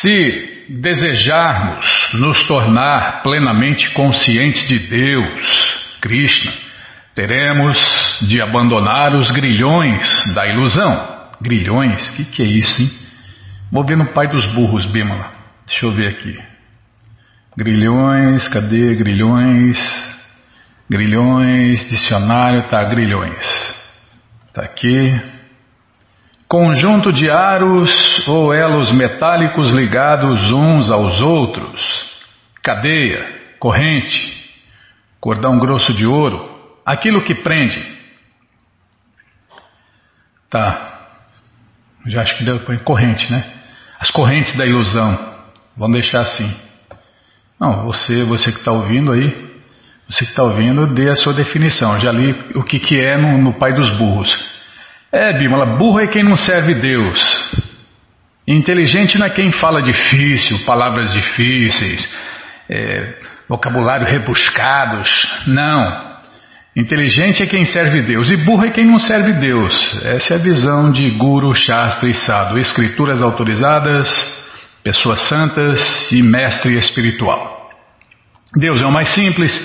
Se desejarmos nos tornar plenamente conscientes de Deus, Krishna, teremos de abandonar os grilhões da ilusão. Grilhões? O que, que é isso, hein? Vou ver no pai dos burros, Bimala. Deixa eu ver aqui. Grilhões, cadê grilhões? Grilhões, dicionário, tá, grilhões. Tá aqui. Conjunto de aros ou elos metálicos ligados uns aos outros. Cadeia, corrente, cordão grosso de ouro, aquilo que prende. Tá. Já acho que deu corrente, né? As correntes da ilusão. Vamos deixar assim. Não, você, você que está ouvindo aí, você que está ouvindo, dê a sua definição. Já li o que, que é no, no Pai dos Burros. É, Bímola, burro é quem não serve Deus. Inteligente não é quem fala difícil, palavras difíceis, é, vocabulário rebuscados. Não. Inteligente é quem serve Deus e burro é quem não serve Deus. Essa é a visão de Guru, Shastra e Sadhu. Escrituras autorizadas, pessoas santas e mestre espiritual. Deus é o mais simples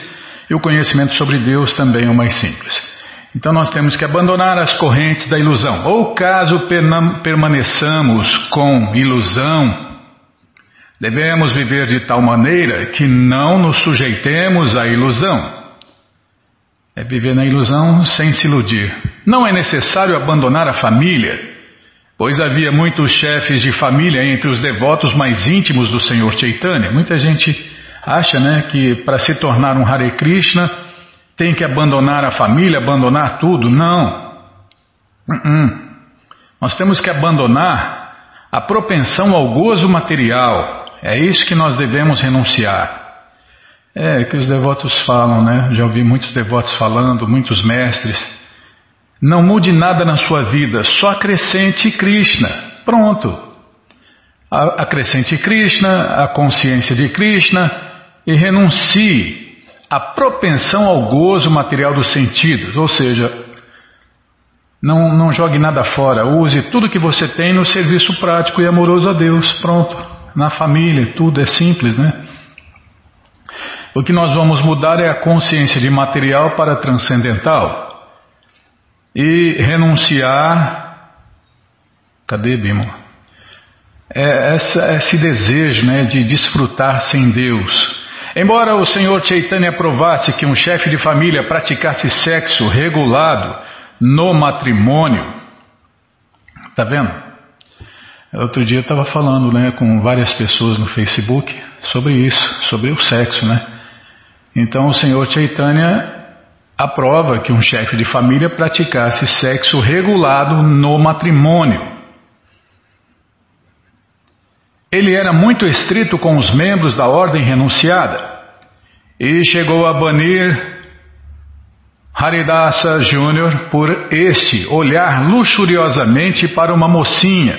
e o conhecimento sobre Deus também é o mais simples. Então nós temos que abandonar as correntes da ilusão. Ou caso permaneçamos com ilusão, devemos viver de tal maneira que não nos sujeitemos à ilusão. É viver na ilusão sem se iludir. Não é necessário abandonar a família, pois havia muitos chefes de família entre os devotos mais íntimos do Senhor Chaitanya. Muita gente acha né, que para se tornar um Hare Krishna tem que abandonar a família, abandonar tudo. Não. Uh -uh. Nós temos que abandonar a propensão ao gozo material. É isso que nós devemos renunciar. É que os devotos falam, né? Já ouvi muitos devotos falando, muitos mestres. Não mude nada na sua vida, só acrescente Krishna. Pronto. Acrescente Krishna, a consciência de Krishna e renuncie a propensão ao gozo material dos sentidos, ou seja, não, não jogue nada fora, use tudo que você tem no serviço prático e amoroso a Deus. Pronto, na família, tudo é simples, né? O que nós vamos mudar é a consciência de material para transcendental e renunciar. Cadê Bimo? É essa, esse desejo né, de desfrutar sem Deus Embora o Senhor Chaitanya aprovasse que um chefe de família praticasse sexo regulado no matrimônio, tá vendo? Outro dia eu estava falando né, com várias pessoas no Facebook sobre isso, sobre o sexo, né? Então o Senhor Chaitanya aprova que um chefe de família praticasse sexo regulado no matrimônio. Ele era muito estrito com os membros da ordem renunciada e chegou a banir Haridasa Júnior por este olhar luxuriosamente para uma mocinha.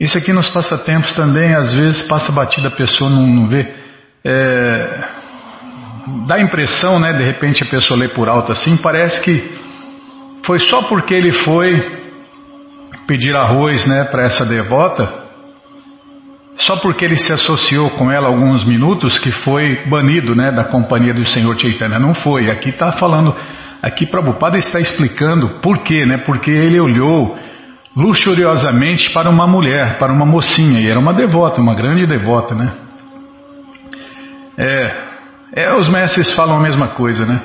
Isso aqui nos passatempos também, às vezes passa batida a pessoa não, não vê. É, dá a impressão, né, de repente a pessoa lê por alto assim, parece que foi só porque ele foi pedir arroz né, para essa devota só porque ele se associou com ela alguns minutos que foi banido né, da companhia do Senhor Chaitanya. Não foi. Aqui está falando, aqui Prabhupada está explicando por quê, né? Porque ele olhou luxuriosamente para uma mulher, para uma mocinha, e era uma devota, uma grande devota, né? É, é os mestres falam a mesma coisa, né?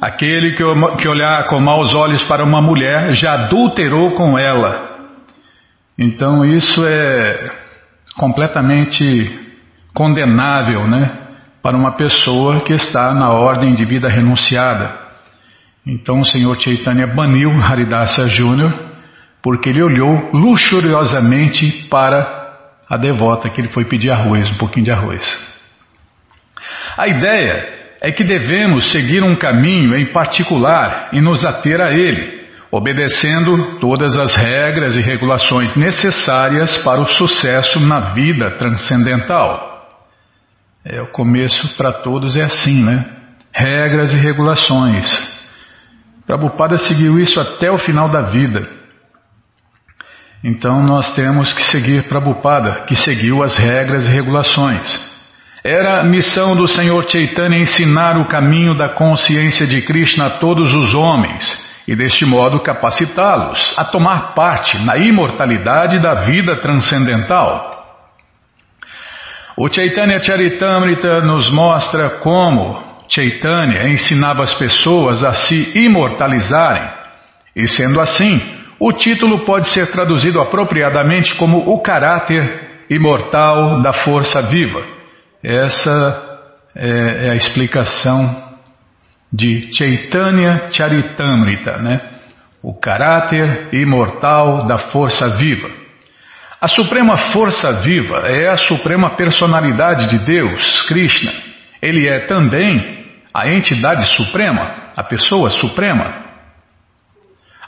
Aquele que, que olhar com maus olhos para uma mulher já adulterou com ela. Então isso é completamente condenável, né, para uma pessoa que está na ordem de vida renunciada. Então o Senhor Chaitanya baniu Haridasa Júnior porque ele olhou luxuriosamente para a devota que ele foi pedir arroz, um pouquinho de arroz. A ideia é que devemos seguir um caminho em particular e nos ater a ele obedecendo todas as regras e regulações necessárias para o sucesso na vida transcendental. É, o começo para todos é assim, né? Regras e regulações. Prabhupada seguiu isso até o final da vida. Então nós temos que seguir Prabhupada, que seguiu as regras e regulações. Era missão do Senhor Chaitanya ensinar o caminho da consciência de Krishna a todos os homens e deste modo capacitá-los a tomar parte na imortalidade da vida transcendental. O Chaitanya Charitamrita nos mostra como Chaitanya ensinava as pessoas a se imortalizarem, e sendo assim, o título pode ser traduzido apropriadamente como o caráter imortal da força viva. Essa é, é a explicação de Chaitanya Charitamrita, né? O caráter imortal da força viva. A suprema força viva é a suprema personalidade de Deus, Krishna. Ele é também a entidade suprema, a pessoa suprema.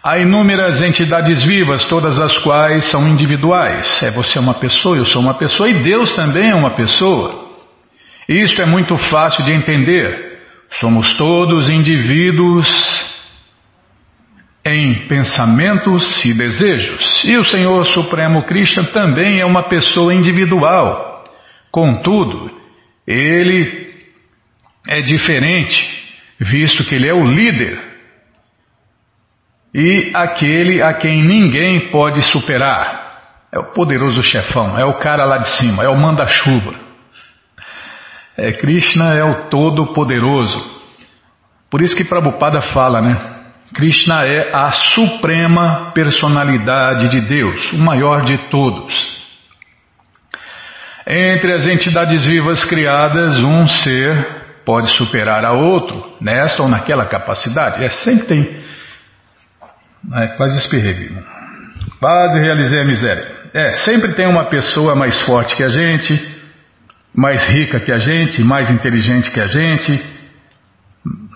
Há inúmeras entidades vivas, todas as quais são individuais. É você uma pessoa, eu sou uma pessoa e Deus também é uma pessoa. Isto é muito fácil de entender. Somos todos indivíduos em pensamentos e desejos. E o Senhor Supremo Krishna também é uma pessoa individual. Contudo, ele é diferente, visto que ele é o líder e aquele a quem ninguém pode superar. É o poderoso chefão, é o cara lá de cima, é o manda-chuva. É, Krishna é o Todo-Poderoso. Por isso que Prabhupada fala, né? Krishna é a suprema personalidade de Deus, o maior de todos. Entre as entidades vivas criadas, um ser pode superar a outro, nesta ou naquela capacidade. É sempre tem. É, quase espirrei. Quase realizei a miséria. É, sempre tem uma pessoa mais forte que a gente, mais rica que a gente, mais inteligente que a gente,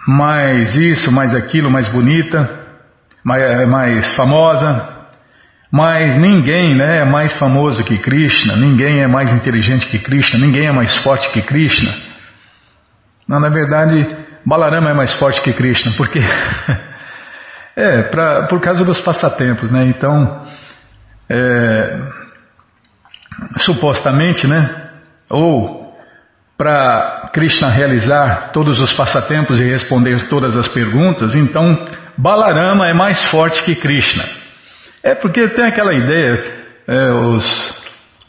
mais isso, mais aquilo, mais bonita, mais, mais famosa. Mas ninguém né, é mais famoso que Krishna, ninguém é mais inteligente que Krishna, ninguém é mais forte que Krishna. Não, na verdade, Balarama é mais forte que Krishna, porque é pra, por causa dos passatempos, né? Então, é, supostamente, né? Ou para Krishna realizar todos os passatempos e responder todas as perguntas, então Balarama é mais forte que Krishna. É porque tem aquela ideia, é, os,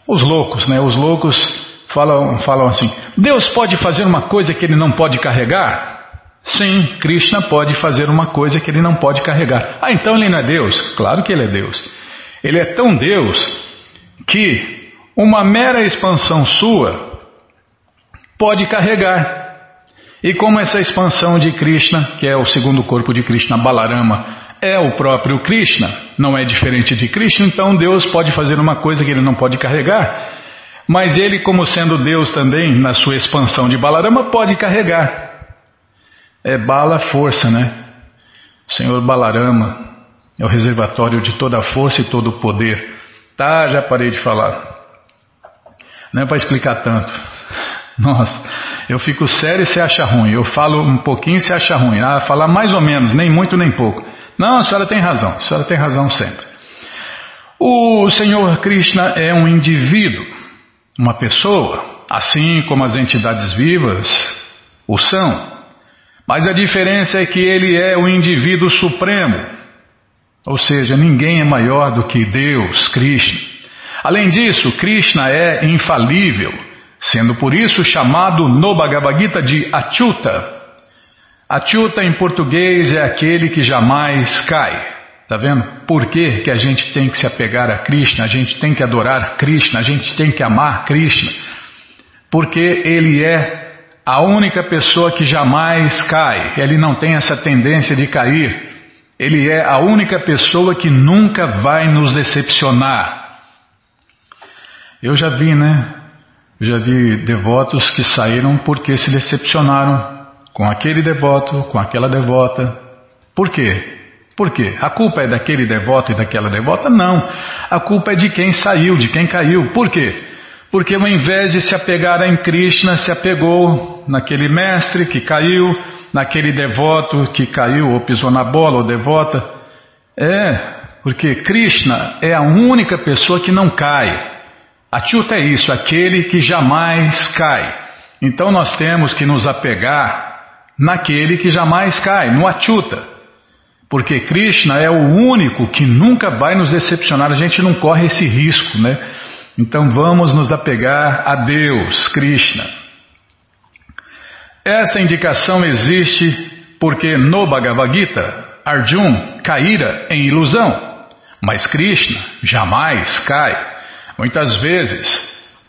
os loucos, né? Os loucos falam, falam assim: Deus pode fazer uma coisa que ele não pode carregar? Sim, Krishna pode fazer uma coisa que ele não pode carregar. Ah, então ele não é Deus? Claro que ele é Deus. Ele é tão Deus que uma mera expansão sua pode carregar. E como essa expansão de Krishna, que é o segundo corpo de Krishna, Balarama, é o próprio Krishna, não é diferente de Krishna, então Deus pode fazer uma coisa que ele não pode carregar, mas ele, como sendo Deus também, na sua expansão de Balarama, pode carregar. É bala força, né? O Senhor Balarama é o reservatório de toda a força e todo o poder. Tá, já parei de falar. Não é para explicar tanto. Nossa, eu fico sério e você acha ruim. Eu falo um pouquinho e você acha ruim. Ah, falar mais ou menos, nem muito nem pouco. Não, a senhora tem razão. A senhora tem razão sempre. O Senhor Krishna é um indivíduo, uma pessoa, assim como as entidades vivas o são. Mas a diferença é que ele é o indivíduo supremo. Ou seja, ninguém é maior do que Deus, Krishna. Além disso, Krishna é infalível, sendo por isso chamado no Bhagavad Gita de Achyuta. Achyuta em português é aquele que jamais cai. Tá vendo? Por que, que a gente tem que se apegar a Krishna? A gente tem que adorar Krishna, a gente tem que amar Krishna. Porque ele é a única pessoa que jamais cai. Ele não tem essa tendência de cair. Ele é a única pessoa que nunca vai nos decepcionar. Eu já vi, né? Já vi devotos que saíram porque se decepcionaram com aquele devoto, com aquela devota. Por quê? Por quê? A culpa é daquele devoto e daquela devota? Não. A culpa é de quem saiu, de quem caiu. Por quê? Porque ao invés de se apegar em Krishna, se apegou naquele mestre que caiu, naquele devoto que caiu ou pisou na bola ou devota. É, Porque Krishna é a única pessoa que não cai. Atyuta é isso, aquele que jamais cai. Então nós temos que nos apegar naquele que jamais cai, no Atyuta. Porque Krishna é o único que nunca vai nos decepcionar, a gente não corre esse risco, né? Então vamos nos apegar a Deus, Krishna. Esta indicação existe porque no Bhagavad Gita, Arjun caíra em ilusão, mas Krishna jamais cai. Muitas vezes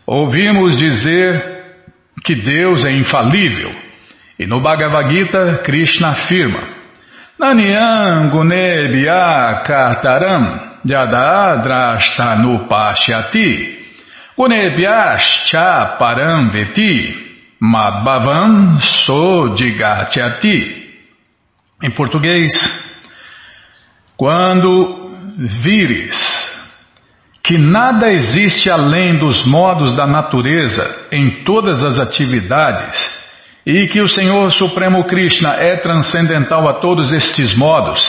ouvimos dizer que Deus é infalível, e no Bhagavad Gita, Krishna afirma: Nanyam gunebhya kartaram yadadrashtanupashyati gunebhyascha param veti madbhavam sodigatyati. Em português, quando vires que nada existe além dos modos da natureza em todas as atividades, e que o Senhor Supremo Krishna é transcendental a todos estes modos,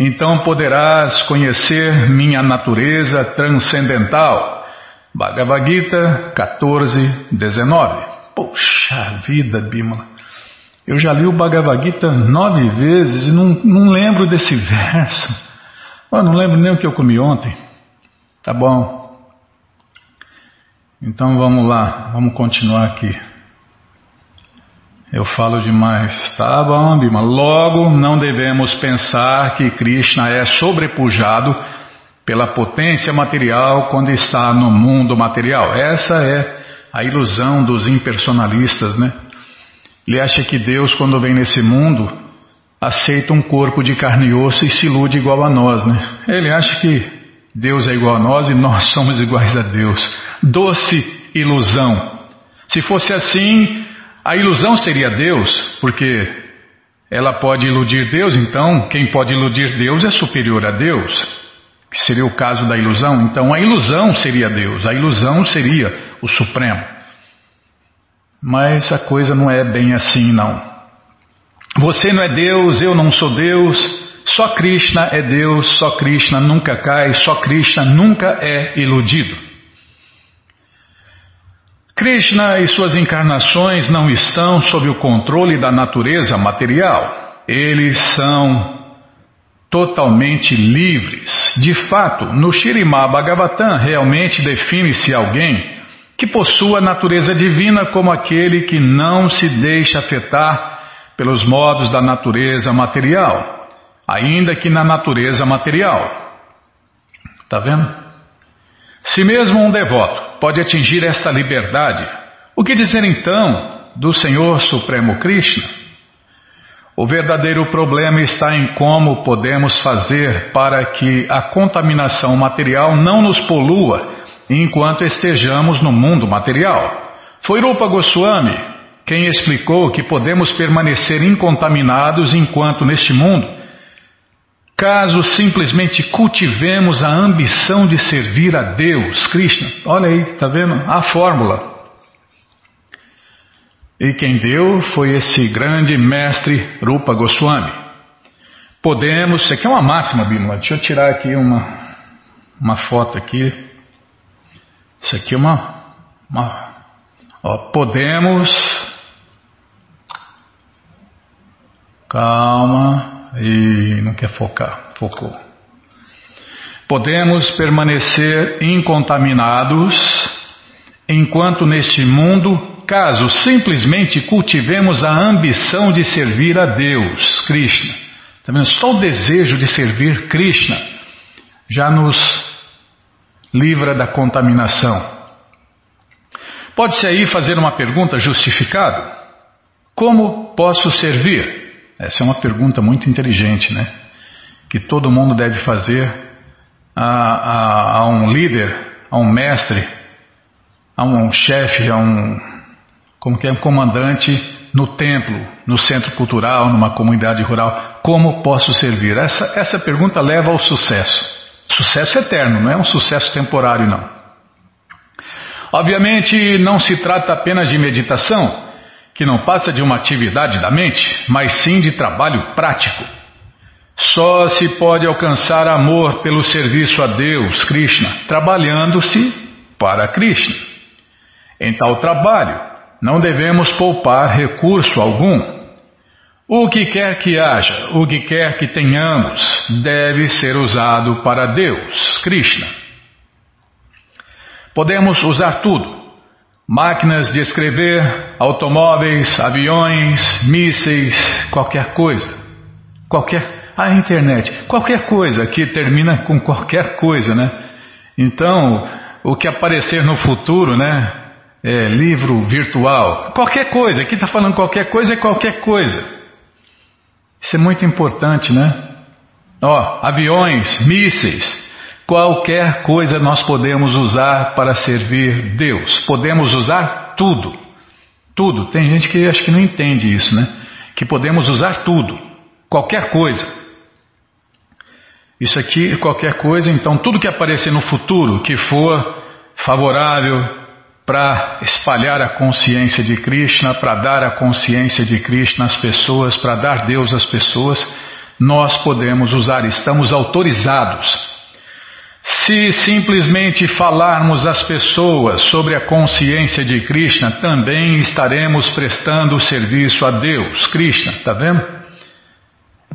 então poderás conhecer minha natureza transcendental. Bhagavad Gita 14, 19. Poxa vida, Bimala. Eu já li o Bhagavad Gita nove vezes e não, não lembro desse verso. Eu não lembro nem o que eu comi ontem. Tá bom. Então vamos lá, vamos continuar aqui. Eu falo demais. Tá bom, Bima. Logo, não devemos pensar que Krishna é sobrepujado pela potência material quando está no mundo material. Essa é a ilusão dos impersonalistas, né? Ele acha que Deus, quando vem nesse mundo, aceita um corpo de carne e osso e se ilude igual a nós, né? Ele acha que Deus é igual a nós e nós somos iguais a Deus. Doce ilusão. Se fosse assim, a ilusão seria Deus, porque ela pode iludir Deus, então quem pode iludir Deus é superior a Deus, que seria o caso da ilusão. Então a ilusão seria Deus, a ilusão seria o Supremo. Mas a coisa não é bem assim, não. Você não é Deus, eu não sou Deus, só Krishna é Deus, só Krishna nunca cai, só Krishna nunca é iludido. Krishna e suas encarnações não estão sob o controle da natureza material. Eles são totalmente livres. De fato, no Shirimá Bhagavatam realmente define-se alguém que possua a natureza divina como aquele que não se deixa afetar pelos modos da natureza material, ainda que na natureza material. Está vendo? Se mesmo um devoto pode atingir esta liberdade, o que dizer então do Senhor Supremo Krishna? O verdadeiro problema está em como podemos fazer para que a contaminação material não nos polua enquanto estejamos no mundo material. Foi Rupa Goswami quem explicou que podemos permanecer incontaminados enquanto neste mundo Caso simplesmente cultivemos a ambição de servir a Deus, Krishna, olha aí, está vendo? A fórmula. E quem deu foi esse grande mestre Rupa Goswami. Podemos, isso aqui é uma máxima, Bimala, deixa eu tirar aqui uma, uma foto aqui. Isso aqui é uma, uma ó, podemos, calma, e não quer focar, focou. Podemos permanecer incontaminados enquanto neste mundo, caso simplesmente cultivemos a ambição de servir a Deus, Krishna. Tá vendo? Só o desejo de servir Krishna já nos livra da contaminação. Pode-se aí fazer uma pergunta justificada? Como posso servir? Essa é uma pergunta muito inteligente, né? Que todo mundo deve fazer a, a, a um líder, a um mestre, a um chefe, a um como que é um comandante no templo, no centro cultural, numa comunidade rural. Como posso servir? Essa, essa pergunta leva ao sucesso. Sucesso eterno, não é um sucesso temporário, não. Obviamente, não se trata apenas de meditação que não passa de uma atividade da mente, mas sim de trabalho prático. Só se pode alcançar amor pelo serviço a Deus, Krishna, trabalhando-se para Krishna. Em tal trabalho, não devemos poupar recurso algum. O que quer que haja, o que quer que tenhamos, deve ser usado para Deus, Krishna. Podemos usar tudo: máquinas de escrever, automóveis, aviões, mísseis, qualquer coisa. Qualquer a internet, qualquer coisa que termina com qualquer coisa, né? Então, o que aparecer no futuro, né? É, livro virtual, qualquer coisa, aqui está falando qualquer coisa é qualquer coisa. Isso é muito importante, né? Ó, aviões, mísseis, qualquer coisa nós podemos usar para servir Deus. Podemos usar tudo. Tudo. Tem gente que acho que não entende isso, né? Que podemos usar tudo. Qualquer coisa. Isso aqui, qualquer coisa, então tudo que aparecer no futuro que for favorável para espalhar a consciência de Krishna, para dar a consciência de Krishna às pessoas, para dar Deus às pessoas, nós podemos usar, estamos autorizados. Se simplesmente falarmos às pessoas sobre a consciência de Krishna, também estaremos prestando serviço a Deus, Krishna, está vendo?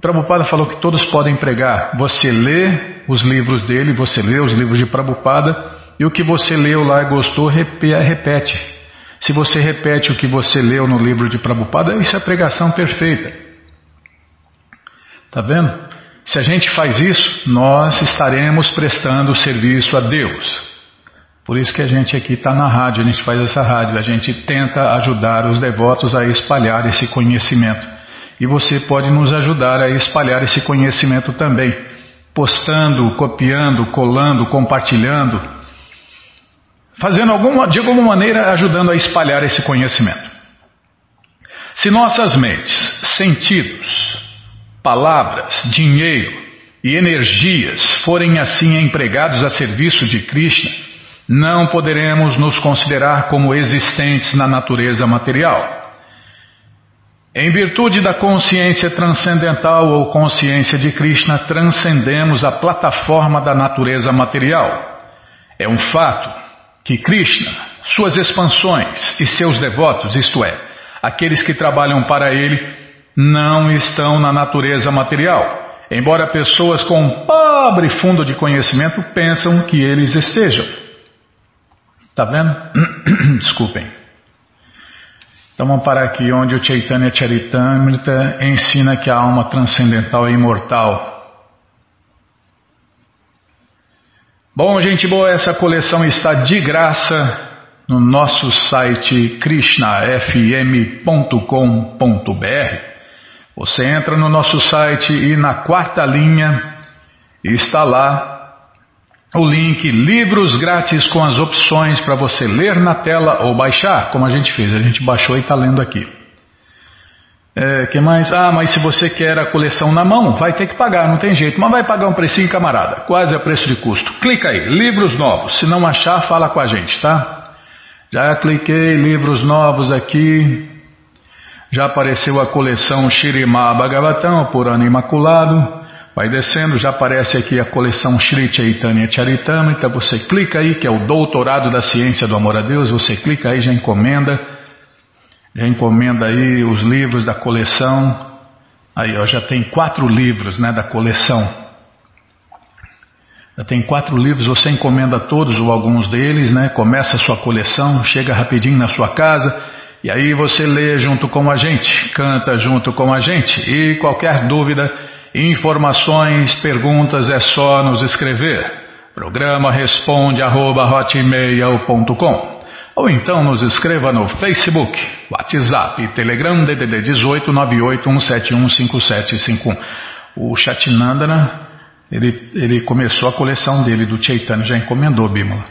Prabhupada falou que todos podem pregar. Você lê os livros dele, você lê os livros de Prabhupada, e o que você leu lá e gostou, repete. Se você repete o que você leu no livro de Prabhupada, isso é pregação perfeita. Tá vendo? Se a gente faz isso, nós estaremos prestando serviço a Deus. Por isso que a gente aqui está na rádio, a gente faz essa rádio, a gente tenta ajudar os devotos a espalhar esse conhecimento. E você pode nos ajudar a espalhar esse conhecimento também, postando, copiando, colando, compartilhando, fazendo alguma, de alguma maneira ajudando a espalhar esse conhecimento. Se nossas mentes, sentidos, palavras, dinheiro e energias forem assim empregados a serviço de Krishna, não poderemos nos considerar como existentes na natureza material. Em virtude da consciência transcendental ou consciência de Krishna, transcendemos a plataforma da natureza material. É um fato que Krishna, suas expansões e seus devotos, isto é, aqueles que trabalham para ele, não estão na natureza material, embora pessoas com um pobre fundo de conhecimento pensam que eles estejam. Está vendo? Desculpem. Então vamos parar aqui onde o Chaitanya Charitamrita ensina que a alma transcendental é imortal. Bom, gente boa, essa coleção está de graça no nosso site krishnafm.com.br. Você entra no nosso site e na quarta linha está lá o link livros grátis com as opções para você ler na tela ou baixar, como a gente fez. A gente baixou e está lendo aqui. É, que mais? Ah, mas se você quer a coleção na mão, vai ter que pagar, não tem jeito. Mas vai pagar um precinho, camarada. Quase a preço de custo. Clica aí, livros novos. Se não achar, fala com a gente, tá? Já cliquei, livros novos aqui. Já apareceu a coleção Shirimá Bhagavatam, por ano imaculado. Vai descendo, já aparece aqui a coleção Sri Chaitanya Charitamrita, você clica aí, que é o Doutorado da Ciência do Amor a Deus, você clica aí, já encomenda, já encomenda aí os livros da coleção, aí ó, já tem quatro livros né, da coleção, já tem quatro livros, você encomenda todos ou alguns deles, né, começa a sua coleção, chega rapidinho na sua casa, e aí você lê junto com a gente, canta junto com a gente, e qualquer dúvida, Informações, perguntas é só nos escrever. Programa responde arroba, ou então nos escreva no Facebook, WhatsApp, Telegram DDD 18 981715751. O Chatinandana, ele, ele começou a coleção dele do Chaitanya, já encomendou, Bimala.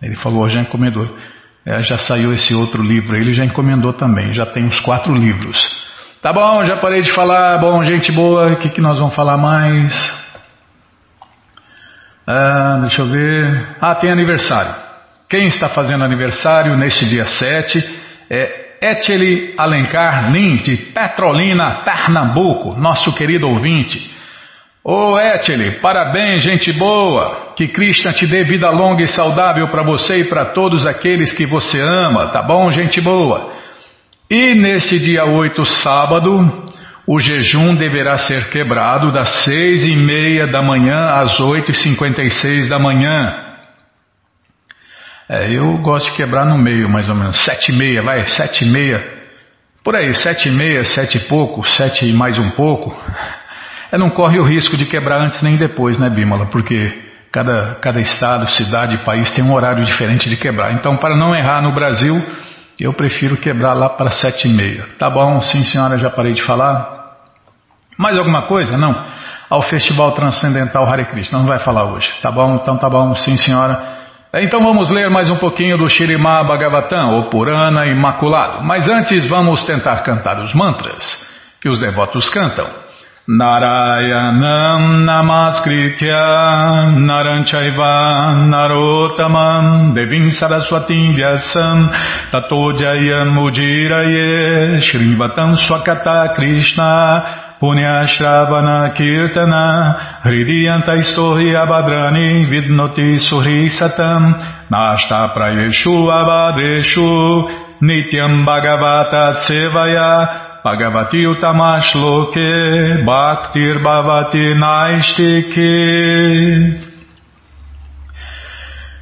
Ele falou, já encomendou. É, já saiu esse outro livro, ele já encomendou também, já tem os quatro livros. Tá bom, já parei de falar. Bom, gente boa, o que, que nós vamos falar mais? Ah, deixa eu ver. Ah, tem aniversário. Quem está fazendo aniversário neste dia 7 é Eteli Alencar Lins, de Petrolina, Pernambuco, nosso querido ouvinte. Ô oh, Etele, parabéns, gente boa. Que Krishna te dê vida longa e saudável para você e para todos aqueles que você ama, tá bom, gente boa? E neste dia 8, sábado, o jejum deverá ser quebrado das seis e meia da manhã às oito e cinquenta e seis da manhã. É, eu gosto de quebrar no meio, mais ou menos. Sete e meia, vai, sete e meia. Por aí, sete e meia, sete e pouco, sete e mais um pouco. É, não corre o risco de quebrar antes nem depois, né, Bímola? Porque cada, cada estado, cidade país tem um horário diferente de quebrar. Então, para não errar no Brasil, eu prefiro quebrar lá para sete e meia. Tá bom, sim senhora, já parei de falar. Mais alguma coisa? Não. Ao Festival Transcendental Hare Krishna, não vai falar hoje. Tá bom? Então tá bom, sim senhora. Então vamos ler mais um pouquinho do Shirimá Bhagavatam, ou Purana Imaculado. Mas antes vamos tentar cantar os mantras que os devotos cantam. Narayanam Namaskritya Naranchaiva Narotamam Devim Saraswatim Vyasam Tato Jayam Shrivatam Swakata Krishna Punyashravana Kirtana Hridiyanta Istori Abadrani Vidnoti Suri Satam Nashta Prayeshu Abadreshu Nityam Bhagavata Sevaya Bhagavati Utamash Loke Bhaktir Bhavati Naistike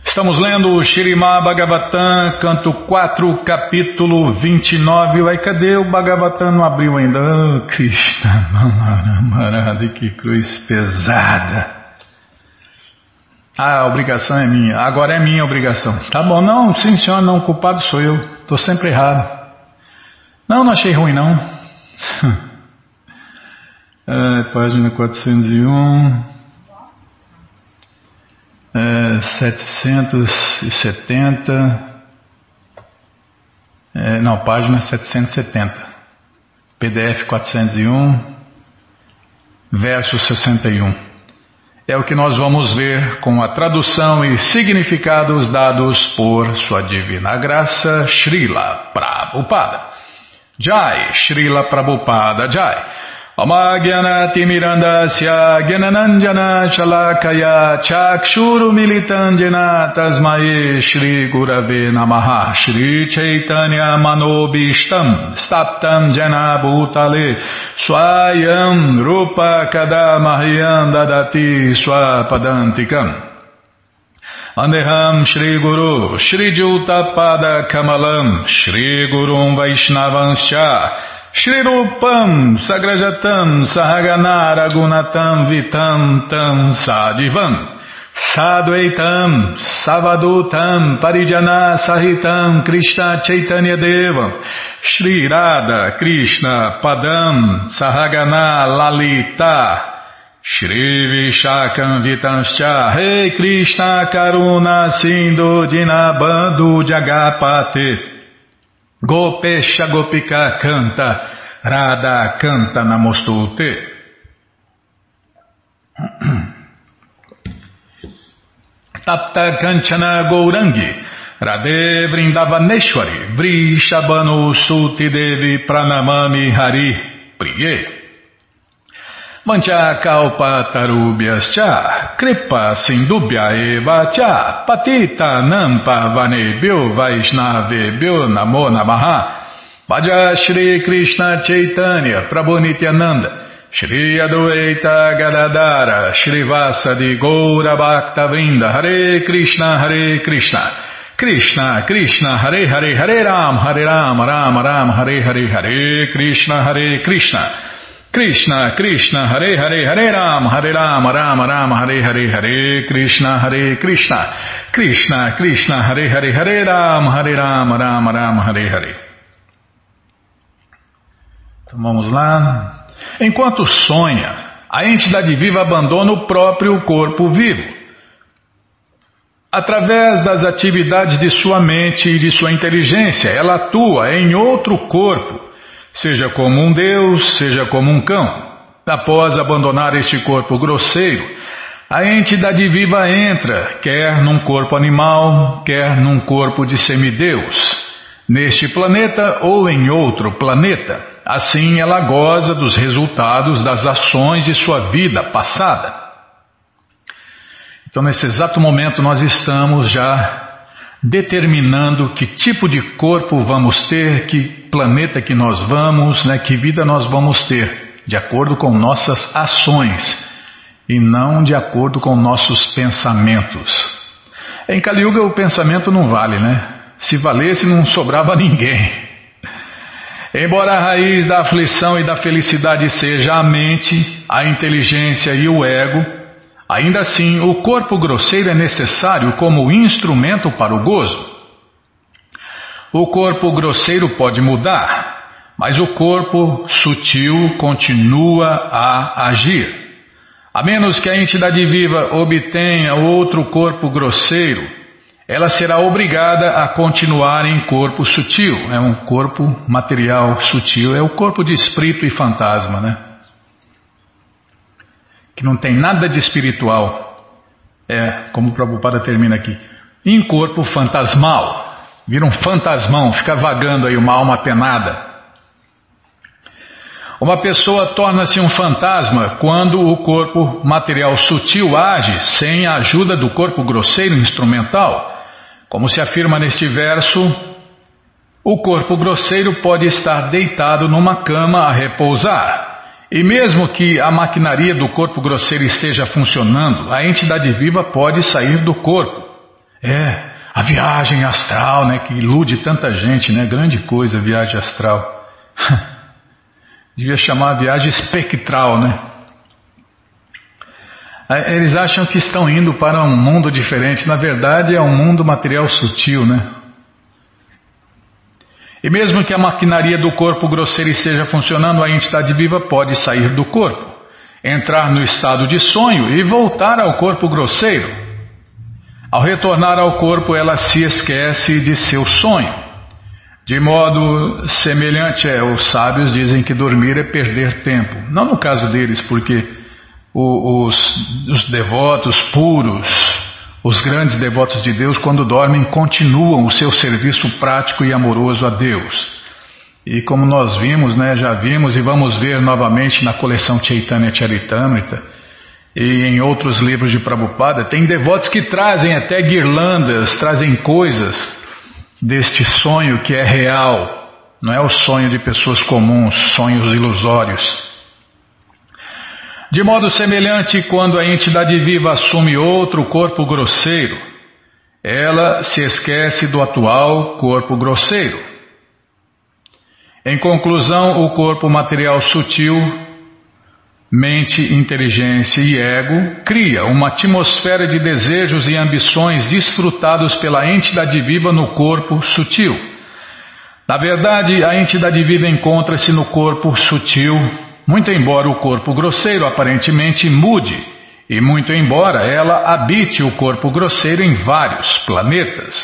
Estamos lendo o Shirimá Bhagavatam, canto 4, capítulo 29. Uai, cadê o Bhagavatam? Não abriu ainda. Oh, Krishna, Marada, que cruz pesada. Ah, a obrigação é minha. Agora é minha obrigação. Tá bom, não, sim senhor, não, o culpado sou eu. Estou sempre errado. Não, não achei ruim não. é, página 401 é, 770, é, não, página 770, PDF 401, verso 61. É o que nós vamos ver com a tradução e significados dados por Sua Divina Graça, Srila Prabhupada. Jai, Srila Prabhupada Jai. Amagyanatimirandasya Gyananandjana Chalakaya Chakshuru Militandjana Tasmae Shri Gurave Namaha Shri Chaitanya Manobishtam Staptam Jana Bhutale Swayam Rupa Kadamahyam Dadati Swapadantikam Andeham Shri Guru Shri Juta Pada Kamalam Shri Gurum Vaishnavanscha Shri Rupam Sagrajatam Sahagana Ragunatam Vitam Tam Sadivam Sadvaitam Savadutam Parijana Sahitam Krishna Chaitanya Devam Shri Radha Krishna Padam Sahagana Lalita Shri Vishakam Vitanscha Rei Krishna Karuna Sindhu Dinabandhu Jagapate Gopesha Gopika canta, Radha canta Namostute. Tapta Kanchana Gourangi, Radhe Vrindavaneshwari, Vrishabhanu Suti Devi Pranamami Hari, Priye. Mancha kalpa tarubhyas cha, kripa sindubhya eva cha, patita nampa vanebhyo vaishnavebhyo namo namaha. Vaja Shri Krishna Chaitanya Prabhu Nityananda Shri Adwaita Gadadara Shri Vasadi Goura Bhakta Vrinda Hare Krishna Hare Krishna Krishna Krishna Hare Hare Hare Ram Hare Ram Ram Ram Hare Hare Hare Krishna Hare Krishna Krishna, Krishna, Hare Hare, Hare Ram, Hare Ram, Ram Ram, Hare Hare, Hare Krishna, Hare Krishna, Krishna, Krishna, Hare Hare, Hare Ram, Hare Ram, Ram Ram, Hare Hare. Então vamos lá. Enquanto sonha, a entidade viva abandona o próprio corpo vivo. Através das atividades de sua mente e de sua inteligência, ela atua em outro corpo seja como um Deus, seja como um cão. Após abandonar este corpo grosseiro, a entidade viva entra, quer num corpo animal, quer num corpo de semideus, neste planeta ou em outro planeta. assim ela goza dos resultados das ações de sua vida passada. Então, nesse exato momento, nós estamos já determinando que tipo de corpo vamos ter, que planeta que nós vamos, né, que vida nós vamos ter, de acordo com nossas ações e não de acordo com nossos pensamentos. Em Kali Yuga o pensamento não vale, né? Se valesse não sobrava ninguém. Embora a raiz da aflição e da felicidade seja a mente, a inteligência e o ego, ainda assim o corpo grosseiro é necessário como instrumento para o gozo. O corpo grosseiro pode mudar, mas o corpo sutil continua a agir. A menos que a entidade viva obtenha outro corpo grosseiro, ela será obrigada a continuar em corpo sutil. É um corpo material sutil, é o corpo de espírito e fantasma, né? Que não tem nada de espiritual. É, como o Prabhupada termina aqui. Em corpo fantasmal. Vira um fantasmão, fica vagando aí uma alma penada. Uma pessoa torna-se um fantasma quando o corpo material sutil age sem a ajuda do corpo grosseiro instrumental como se afirma neste verso, o corpo grosseiro pode estar deitado numa cama a repousar. E mesmo que a maquinaria do corpo grosseiro esteja funcionando, a entidade viva pode sair do corpo. É, a viagem astral, né, que ilude tanta gente, né? Grande coisa a viagem astral. Devia chamar a viagem espectral, né? Eles acham que estão indo para um mundo diferente, na verdade é um mundo material sutil, né? E mesmo que a maquinaria do corpo grosseiro esteja funcionando, a entidade viva pode sair do corpo, entrar no estado de sonho e voltar ao corpo grosseiro. Ao retornar ao corpo, ela se esquece de seu sonho. De modo semelhante, é, os sábios dizem que dormir é perder tempo. Não no caso deles, porque os, os devotos puros, os grandes devotos de Deus, quando dormem, continuam o seu serviço prático e amoroso a Deus. E como nós vimos, né, já vimos e vamos ver novamente na coleção Chaitanya Charitamrita e em outros livros de Prabhupada, tem devotos que trazem até guirlandas, trazem coisas deste sonho que é real, não é o sonho de pessoas comuns, sonhos ilusórios. De modo semelhante, quando a entidade viva assume outro corpo grosseiro, ela se esquece do atual corpo grosseiro. Em conclusão, o corpo material sutil, mente, inteligência e ego, cria uma atmosfera de desejos e ambições desfrutados pela entidade viva no corpo sutil. Na verdade, a entidade viva encontra-se no corpo sutil muito embora o corpo grosseiro aparentemente mude, e muito embora ela habite o corpo grosseiro em vários planetas.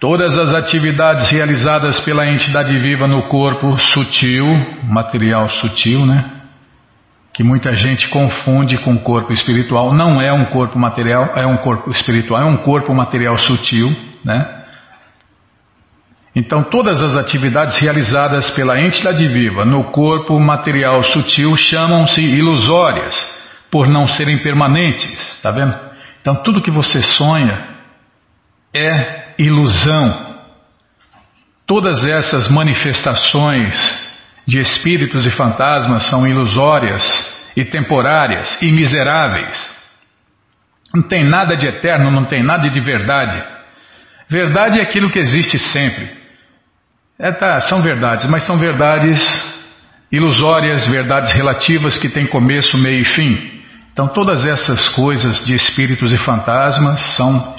Todas as atividades realizadas pela entidade viva no corpo sutil, material sutil, né? Que muita gente confunde com corpo espiritual, não é um corpo material, é um corpo espiritual, é um corpo material sutil, né? Então, todas as atividades realizadas pela entidade viva no corpo material sutil chamam-se ilusórias, por não serem permanentes, está vendo? Então, tudo que você sonha é ilusão. Todas essas manifestações de espíritos e fantasmas são ilusórias e temporárias e miseráveis. Não tem nada de eterno, não tem nada de verdade. Verdade é aquilo que existe sempre. É, tá, são verdades, mas são verdades ilusórias, verdades relativas que têm começo, meio e fim. Então, todas essas coisas de espíritos e fantasmas são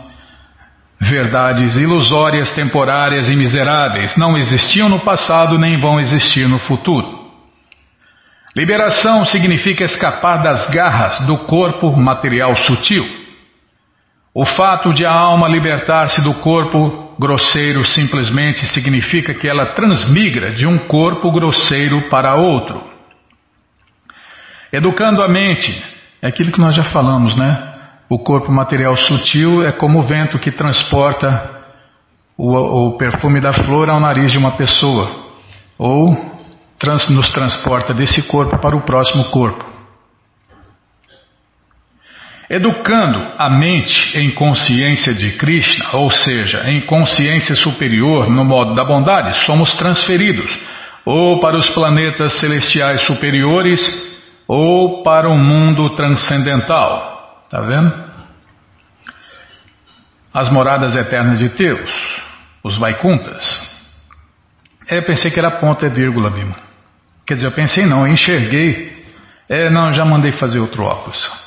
verdades ilusórias, temporárias e miseráveis. Não existiam no passado nem vão existir no futuro. Liberação significa escapar das garras do corpo material sutil. O fato de a alma libertar-se do corpo grosseiro simplesmente significa que ela transmigra de um corpo grosseiro para outro. Educando a mente, é aquilo que nós já falamos, né? O corpo material sutil é como o vento que transporta o, o perfume da flor ao nariz de uma pessoa. ou trans, nos transporta desse corpo para o próximo corpo. Educando a mente em consciência de Krishna, ou seja, em consciência superior no modo da bondade, somos transferidos ou para os planetas celestiais superiores ou para o mundo transcendental. Está vendo? As moradas eternas de Deus, os Vaikuntas. É, pensei que era ponto e vírgula, Bima. Quer dizer, eu pensei não, eu enxerguei. É, não, já mandei fazer outro óculos.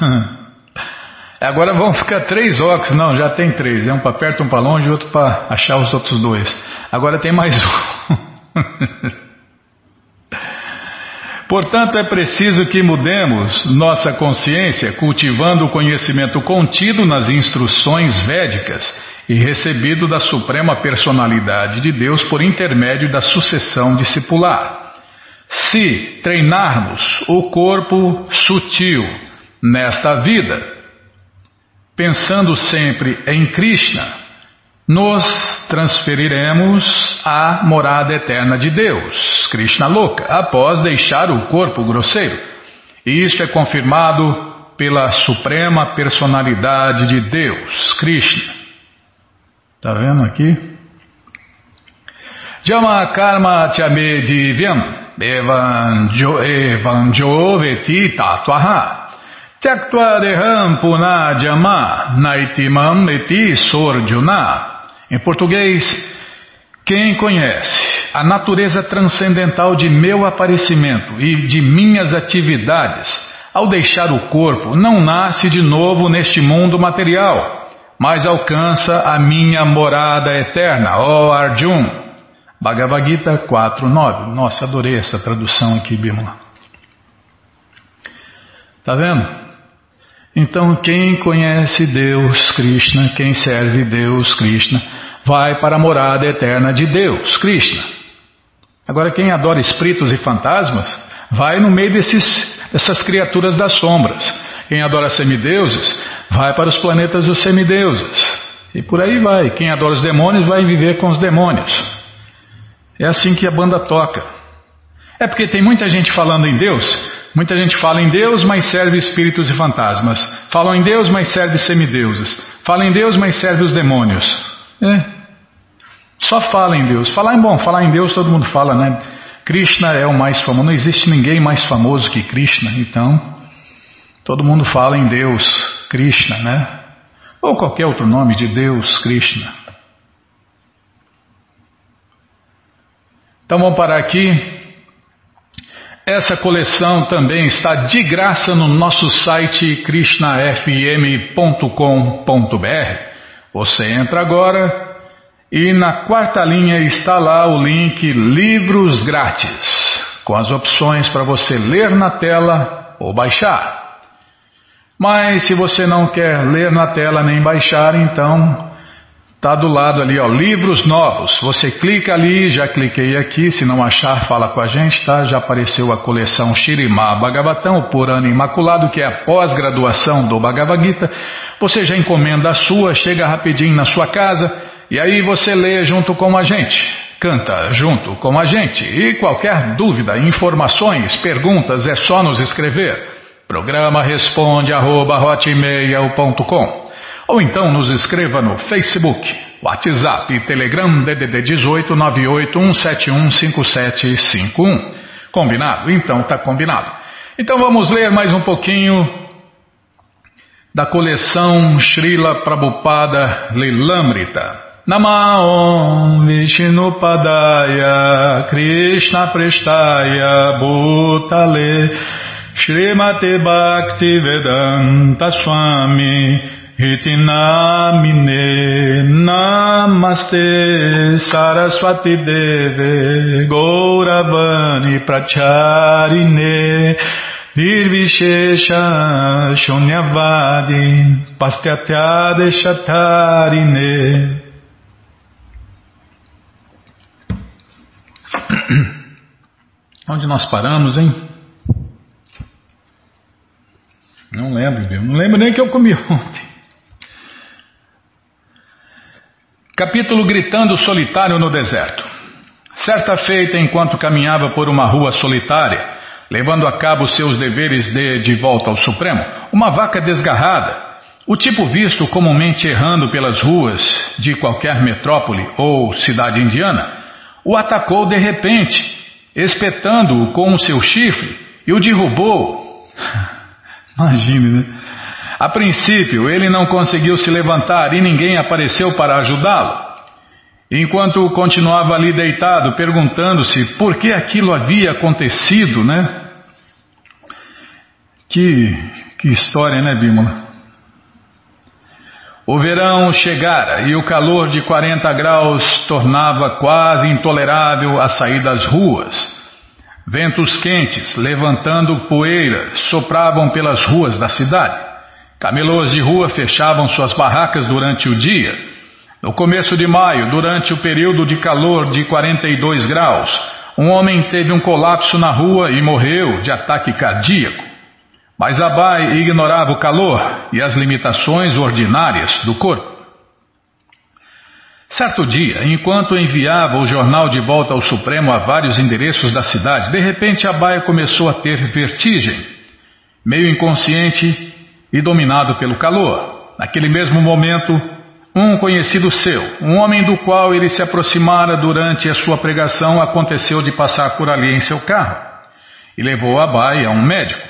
Agora vão ficar três óculos. Não, já tem três. É um para perto, um para longe e outro para achar os outros dois. Agora tem mais um. Portanto, é preciso que mudemos nossa consciência cultivando o conhecimento contido nas instruções védicas e recebido da Suprema Personalidade de Deus por intermédio da sucessão discipular. Se treinarmos o corpo sutil nesta vida, pensando sempre em Krishna, nos transferiremos à morada eterna de Deus, Krishna Loka, após deixar o corpo grosseiro. E isto é confirmado pela Suprema Personalidade de Deus, Krishna. Está vendo aqui? Jama Karma Chame Divyam Evanjo Veti Tatuaha Tyaktva Deham Naitimam Eti Sorjuna em português, quem conhece a natureza transcendental de meu aparecimento e de minhas atividades, ao deixar o corpo, não nasce de novo neste mundo material, mas alcança a minha morada eterna, ó Arjun. Bhagavad Gita 4.9. Nossa, adorei essa tradução aqui, Bimala. Tá vendo? Então, quem conhece Deus, Krishna, quem serve Deus, Krishna, vai para a morada eterna de Deus, Krishna. Agora, quem adora espíritos e fantasmas, vai no meio desses, dessas criaturas das sombras. Quem adora semideuses, vai para os planetas dos semideuses. E por aí vai. Quem adora os demônios, vai viver com os demônios. É assim que a banda toca. É porque tem muita gente falando em Deus, Muita gente fala em Deus, mas serve espíritos e fantasmas. Falam em Deus, mas serve semideuses. Fala em Deus, mas serve os demônios. É. Só fala em Deus. Falar em bom, falar em Deus todo mundo fala, né? Krishna é o mais famoso. Não existe ninguém mais famoso que Krishna. Então, todo mundo fala em Deus, Krishna, né? Ou qualquer outro nome de Deus, Krishna. Então vamos parar aqui. Essa coleção também está de graça no nosso site krishnafm.com.br. Você entra agora e na quarta linha está lá o link Livros Grátis, com as opções para você ler na tela ou baixar. Mas se você não quer ler na tela nem baixar, então Está do lado ali, ó, livros novos. Você clica ali, já cliquei aqui, se não achar, fala com a gente, tá? Já apareceu a coleção Shirimá Bhagavatam, o Purana Imaculado, que é a pós-graduação do Bhagavad Gita. Você já encomenda a sua, chega rapidinho na sua casa, e aí você lê junto com a gente. Canta junto com a gente. E qualquer dúvida, informações, perguntas, é só nos escrever. Programa responde arroba, ou então nos escreva no Facebook, WhatsApp e Telegram DDD 18 981715751. Combinado? Então tá combinado. Então vamos ler mais um pouquinho da coleção Srila Prabhupada Lilamrita. Namaon Vishnupadaya Krishna Prestaya Bhutale Srimate Bhakti Vedanta Swami Hitinamine Namaste Saraswati Deve Gauravani Pracharine Nirvishesha Shunyavadi Pastyatya Onde nós paramos, hein? Não lembro, viu? Não lembro nem que eu comi ontem. Capítulo Gritando Solitário no Deserto. Certa feita, enquanto caminhava por uma rua solitária, levando a cabo seus deveres de, de volta ao Supremo, uma vaca desgarrada, o tipo visto comumente errando pelas ruas de qualquer metrópole ou cidade indiana, o atacou de repente, espetando-o com o seu chifre e o derrubou. Imagine, né? A princípio, ele não conseguiu se levantar e ninguém apareceu para ajudá-lo. Enquanto continuava ali deitado, perguntando-se por que aquilo havia acontecido, né? Que, que história, né, Bímola? O verão chegara e o calor de 40 graus tornava quase intolerável a sair das ruas. Ventos quentes, levantando poeira, sopravam pelas ruas da cidade. Camelôs de rua fechavam suas barracas durante o dia no começo de maio, durante o período de calor de 42 graus, um homem teve um colapso na rua e morreu de ataque cardíaco. Mas Abai ignorava o calor e as limitações ordinárias do corpo. Certo dia, enquanto enviava o jornal de volta ao Supremo a vários endereços da cidade, de repente Abai começou a ter vertigem, meio inconsciente e dominado pelo calor. Naquele mesmo momento, um conhecido seu, um homem do qual ele se aproximara durante a sua pregação, aconteceu de passar por ali em seu carro e levou Abai a um médico.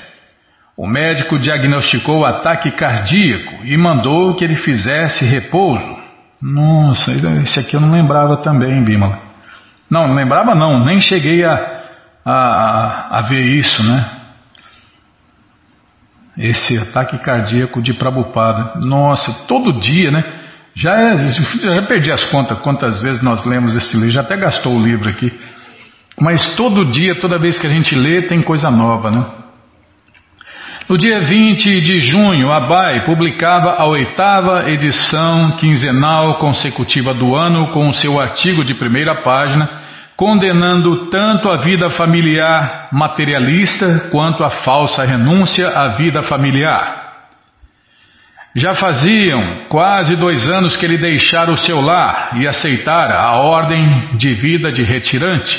O médico diagnosticou ataque cardíaco e mandou que ele fizesse repouso. Nossa, esse aqui eu não lembrava também, Bimala. Não, não lembrava não, nem cheguei a, a, a ver isso, né? Esse ataque cardíaco de Prabupada. Nossa, todo dia, né? Já, é, já perdi as contas quantas vezes nós lemos esse livro, já até gastou o livro aqui. Mas todo dia, toda vez que a gente lê, tem coisa nova, né? No dia 20 de junho, a BAE publicava a oitava edição quinzenal consecutiva do ano com o seu artigo de primeira página, condenando tanto a vida familiar materialista quanto a falsa renúncia à vida familiar. Já faziam quase dois anos que ele deixara o seu lar e aceitara a ordem de vida de retirante.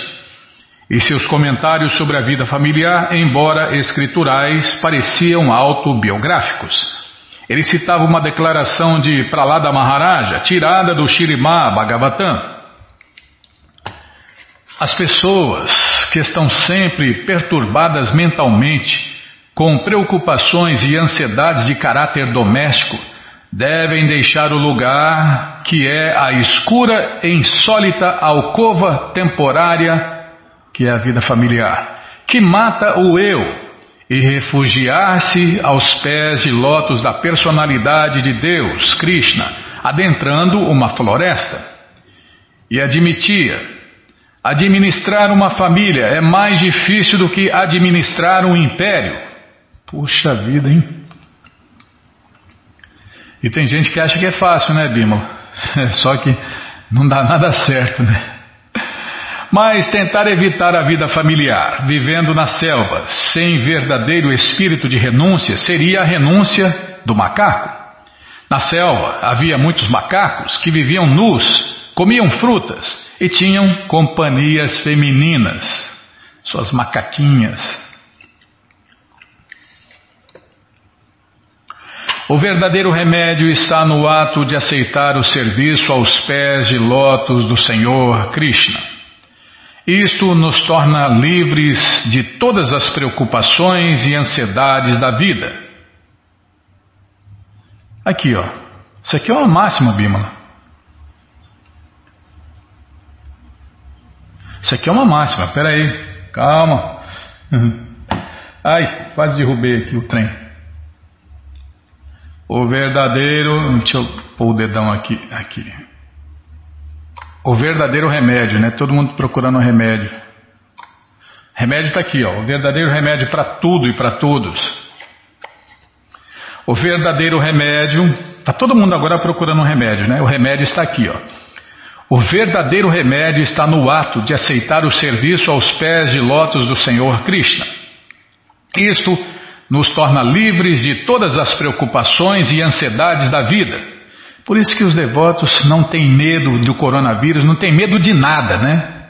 E seus comentários sobre a vida familiar, embora escriturais, pareciam autobiográficos. Ele citava uma declaração de Pralada Maharaja, tirada do Shirimá Bhagavatam. As pessoas que estão sempre perturbadas mentalmente com preocupações e ansiedades de caráter doméstico, devem deixar o lugar que é a escura e insólita alcova temporária que é a vida familiar, que mata o eu, e refugiar-se aos pés de lotos da personalidade de Deus, Krishna, adentrando uma floresta. E admitia: administrar uma família é mais difícil do que administrar um império. Puxa vida, hein? E tem gente que acha que é fácil, né, Bímola? Só que não dá nada certo, né? Mas tentar evitar a vida familiar, vivendo na selva, sem verdadeiro espírito de renúncia, seria a renúncia do macaco. Na selva havia muitos macacos que viviam nus, comiam frutas e tinham companhias femininas, suas macaquinhas. O verdadeiro remédio está no ato de aceitar o serviço aos pés de lótus do Senhor Krishna. Isto nos torna livres de todas as preocupações e ansiedades da vida. Aqui, ó. Isso aqui é uma máxima, Bimala. Isso aqui é uma máxima. Pera aí. Calma. Ai, quase derrubei aqui o trem. O verdadeiro. Deixa eu pôr o dedão aqui. aqui. O verdadeiro remédio, né? Todo mundo procurando um remédio. Remédio está aqui, ó. O verdadeiro remédio para tudo e para todos. O verdadeiro remédio. Está todo mundo agora procurando um remédio, né? O remédio está aqui, ó. O verdadeiro remédio está no ato de aceitar o serviço aos pés de lótus do Senhor Krishna. Isto nos torna livres de todas as preocupações e ansiedades da vida. Por isso que os devotos não têm medo do coronavírus, não têm medo de nada, né?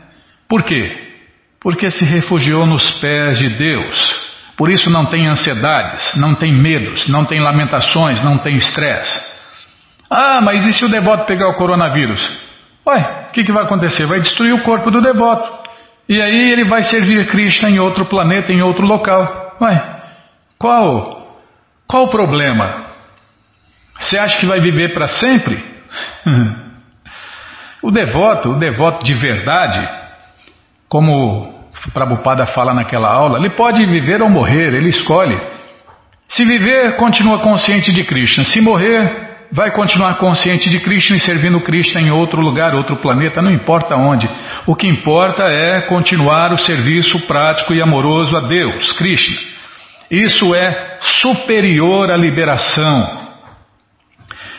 Por quê? Porque se refugiou nos pés de Deus. Por isso não tem ansiedades, não tem medos, não tem lamentações, não tem estresse. Ah, mas e se o devoto pegar o coronavírus? Ué, o que, que vai acontecer? Vai destruir o corpo do devoto. E aí ele vai servir Krishna em outro planeta, em outro local. Ué, qual, qual o problema? Você acha que vai viver para sempre? o devoto, o devoto de verdade, como Prabhupada fala naquela aula, ele pode viver ou morrer, ele escolhe. Se viver, continua consciente de Krishna. Se morrer, vai continuar consciente de Krishna e servindo Krishna em outro lugar, outro planeta, não importa onde. O que importa é continuar o serviço prático e amoroso a Deus, Krishna. Isso é superior à liberação.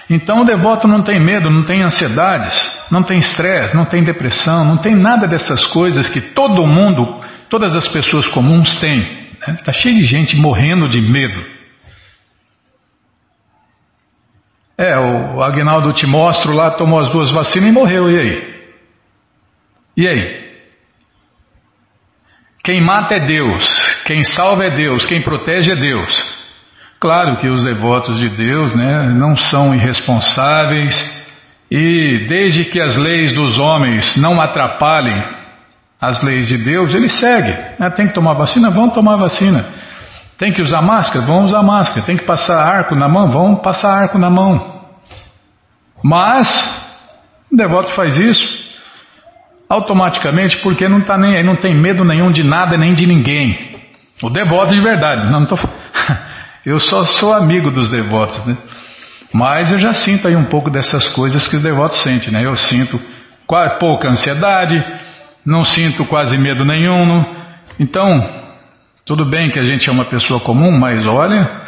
Então o devoto não tem medo, não tem ansiedades, não tem estresse, não tem depressão, não tem nada dessas coisas que todo mundo, todas as pessoas comuns têm. Está né? Tá cheio de gente morrendo de medo. É, o Agnaldo Timóteo lá tomou as duas vacinas e morreu, e aí? E aí? Quem mata é Deus, quem salva é Deus, quem protege é Deus. Claro que os devotos de Deus né, não são irresponsáveis e, desde que as leis dos homens não atrapalhem as leis de Deus, ele segue. Né? Tem que tomar vacina? Vão tomar vacina. Tem que usar máscara? Vão usar máscara. Tem que passar arco na mão? Vão passar arco na mão. Mas, o devoto faz isso automaticamente porque não está nem aí, não tem medo nenhum de nada nem de ninguém. O devoto de verdade, não estou Eu só sou amigo dos devotos, né? Mas eu já sinto aí um pouco dessas coisas que os devotos sentem, né? Eu sinto pouca ansiedade, não sinto quase medo nenhum. Então, tudo bem que a gente é uma pessoa comum, mas olha,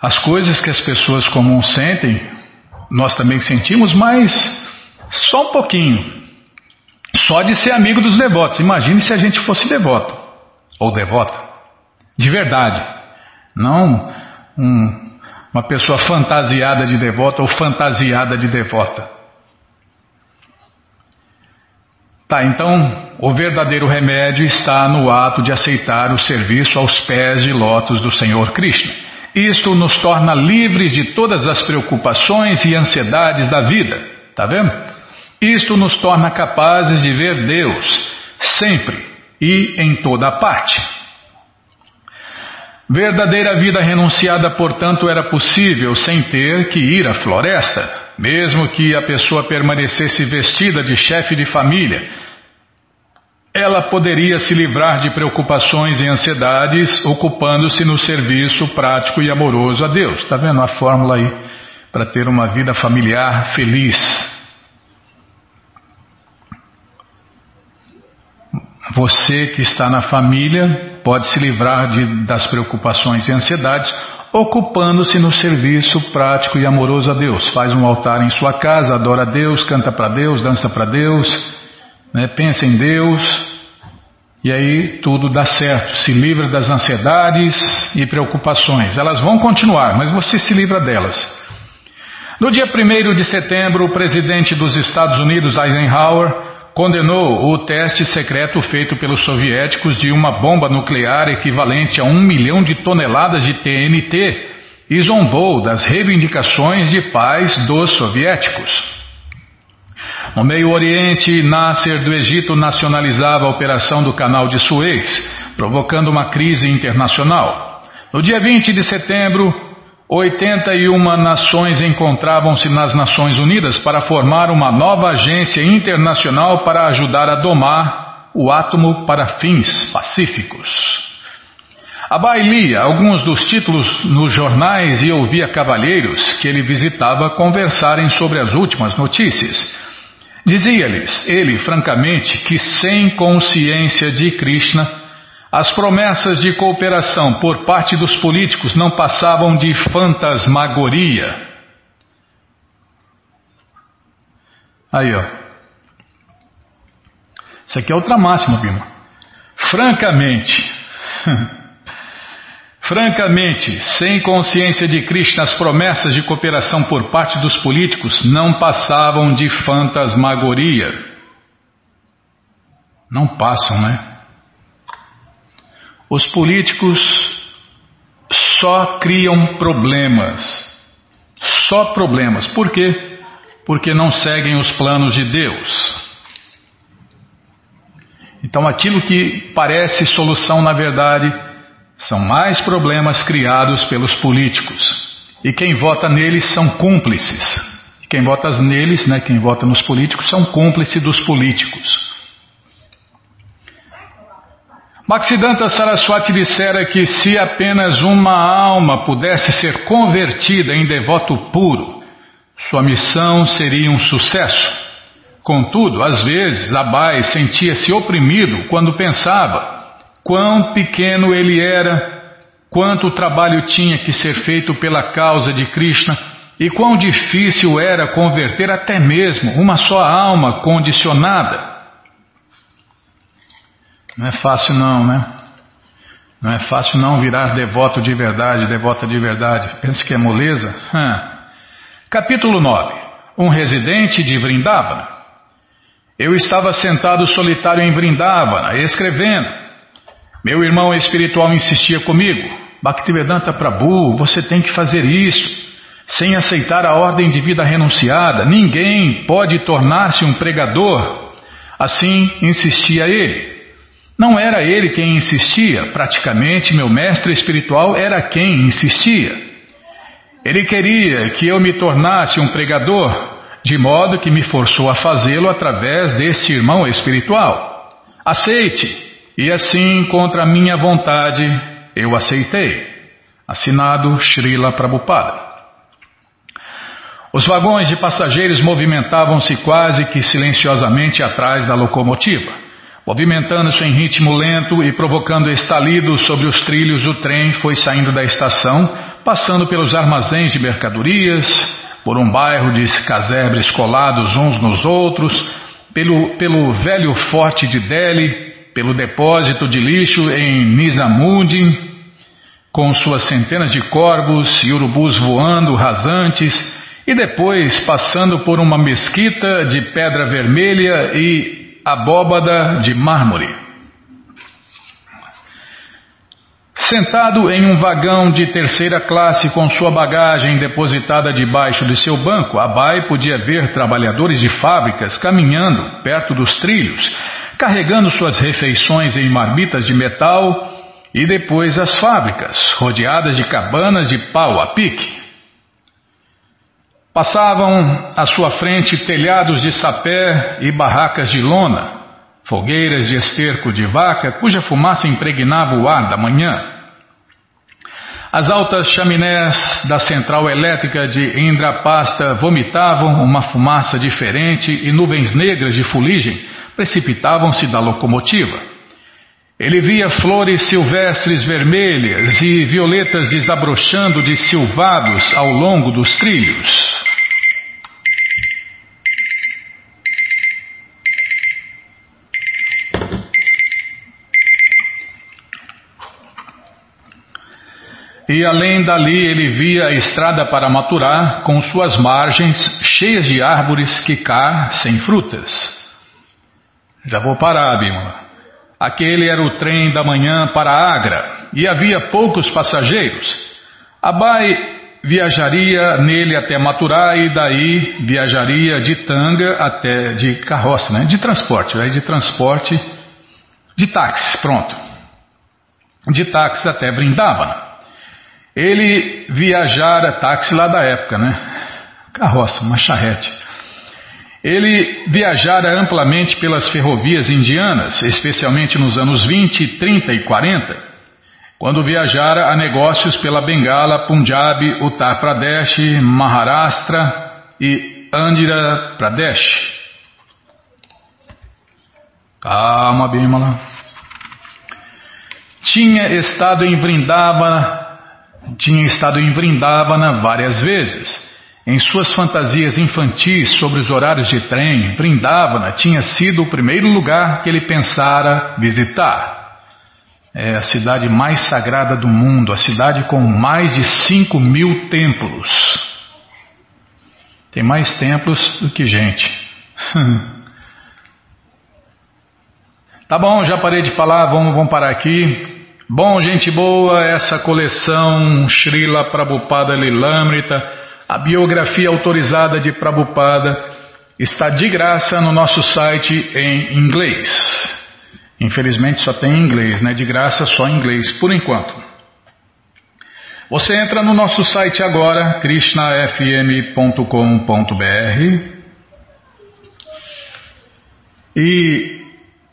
as coisas que as pessoas comuns sentem, nós também sentimos, mas só um pouquinho. Só de ser amigo dos devotos. Imagine se a gente fosse devoto ou devota, de verdade. Não um, uma pessoa fantasiada de devota ou fantasiada de devota. Tá, então o verdadeiro remédio está no ato de aceitar o serviço aos pés de lótus do Senhor Krishna. Isto nos torna livres de todas as preocupações e ansiedades da vida. Tá vendo? Isto nos torna capazes de ver Deus sempre e em toda parte. Verdadeira vida renunciada, portanto, era possível sem ter que ir à floresta, mesmo que a pessoa permanecesse vestida de chefe de família. Ela poderia se livrar de preocupações e ansiedades, ocupando-se no serviço prático e amoroso a Deus. Está vendo a fórmula aí para ter uma vida familiar feliz? Você que está na família pode se livrar de, das preocupações e ansiedades ocupando-se no serviço prático e amoroso a Deus. Faz um altar em sua casa, adora a Deus, canta para Deus, dança para Deus, né, pensa em Deus, e aí tudo dá certo. Se livra das ansiedades e preocupações. Elas vão continuar, mas você se livra delas. No dia 1 de setembro, o presidente dos Estados Unidos, Eisenhower, condenou o teste secreto feito pelos soviéticos de uma bomba nuclear equivalente a um milhão de toneladas de TNT e zombou das reivindicações de paz dos soviéticos. No Meio Oriente, Nasser do Egito nacionalizava a operação do Canal de Suez, provocando uma crise internacional. No dia 20 de setembro, 81 nações encontravam-se nas Nações Unidas para formar uma nova agência internacional para ajudar a domar o átomo para fins pacíficos. A lia alguns dos títulos nos jornais e ouvia cavalheiros que ele visitava conversarem sobre as últimas notícias. Dizia-lhes, ele francamente, que sem consciência de Krishna, as promessas de cooperação por parte dos políticos não passavam de fantasmagoria. Aí, ó. Isso aqui é outra máxima, Bima. Francamente, francamente, sem consciência de Krishna, as promessas de cooperação por parte dos políticos não passavam de fantasmagoria. Não passam, né? Os políticos só criam problemas. Só problemas. Por quê? Porque não seguem os planos de Deus. Então aquilo que parece solução, na verdade, são mais problemas criados pelos políticos. E quem vota neles são cúmplices. Quem vota neles, né, quem vota nos políticos, são cúmplices dos políticos. Bhaktisiddhanta Saraswati dissera que se apenas uma alma pudesse ser convertida em devoto puro, sua missão seria um sucesso. Contudo, às vezes, Abai sentia-se oprimido quando pensava quão pequeno ele era, quanto trabalho tinha que ser feito pela causa de Krishna e quão difícil era converter até mesmo uma só alma condicionada. Não é fácil não, né? Não é fácil não virar devoto de verdade, devota de verdade. Pensa que é moleza? Capítulo 9. Um residente de Vrindavana. Eu estava sentado solitário em Vrindavana, escrevendo. Meu irmão espiritual insistia comigo. Bhaktivedanta Prabhu, você tem que fazer isso. Sem aceitar a ordem de vida renunciada, ninguém pode tornar-se um pregador. Assim insistia ele. Não era ele quem insistia, praticamente meu mestre espiritual era quem insistia. Ele queria que eu me tornasse um pregador, de modo que me forçou a fazê-lo através deste irmão espiritual. Aceite! E assim, contra minha vontade, eu aceitei. Assinado Srila Prabhupada. Os vagões de passageiros movimentavam-se quase que silenciosamente atrás da locomotiva. Movimentando-se em ritmo lento e provocando estalidos sobre os trilhos, o trem foi saindo da estação, passando pelos armazéns de mercadorias, por um bairro de casebres colados uns nos outros, pelo, pelo velho forte de Delhi, pelo depósito de lixo em Nizamundin, com suas centenas de corvos e urubus voando rasantes, e depois passando por uma mesquita de pedra vermelha e abóbada de mármore. Sentado em um vagão de terceira classe com sua bagagem depositada debaixo de seu banco, Abai podia ver trabalhadores de fábricas caminhando perto dos trilhos, carregando suas refeições em marmitas de metal e depois as fábricas, rodeadas de cabanas de pau a pique. Passavam à sua frente telhados de sapé e barracas de lona, fogueiras de esterco de vaca cuja fumaça impregnava o ar da manhã. As altas chaminés da central elétrica de Indrapasta vomitavam uma fumaça diferente e nuvens negras de fuligem precipitavam-se da locomotiva. Ele via flores silvestres vermelhas e violetas desabrochando de silvados ao longo dos trilhos. E além dali ele via a estrada para Maturá, com suas margens cheias de árvores que cá sem frutas. Já vou parar, Bimala. Aquele era o trem da manhã para Agra e havia poucos passageiros. Abai viajaria nele até Maturá e daí viajaria de tanga até de carroça, né? de transporte, aí de transporte de táxi, pronto. De táxi até Brindavana. Ele viajara, táxi lá da época, né? Carroça, uma charrete. Ele viajara amplamente pelas ferrovias indianas, especialmente nos anos 20, 30 e 40, quando viajara a negócios pela Bengala, Punjab, Uttar Pradesh, Maharashtra e Andhra Pradesh. Calma, Bimala. Tinha estado em Vrindavana tinha estado em Vrindavana várias vezes. Em suas fantasias infantis sobre os horários de trem, Vrindavana tinha sido o primeiro lugar que ele pensara visitar. É a cidade mais sagrada do mundo, a cidade com mais de 5 mil templos. Tem mais templos do que gente. Tá bom, já parei de falar, vamos, vamos parar aqui. Bom, gente boa, essa coleção Srila Prabhupada Lilamrita, a biografia autorizada de Prabhupada, está de graça no nosso site em inglês. Infelizmente só tem em inglês, né? De graça só em inglês, por enquanto. Você entra no nosso site agora, krishnafm.com.br e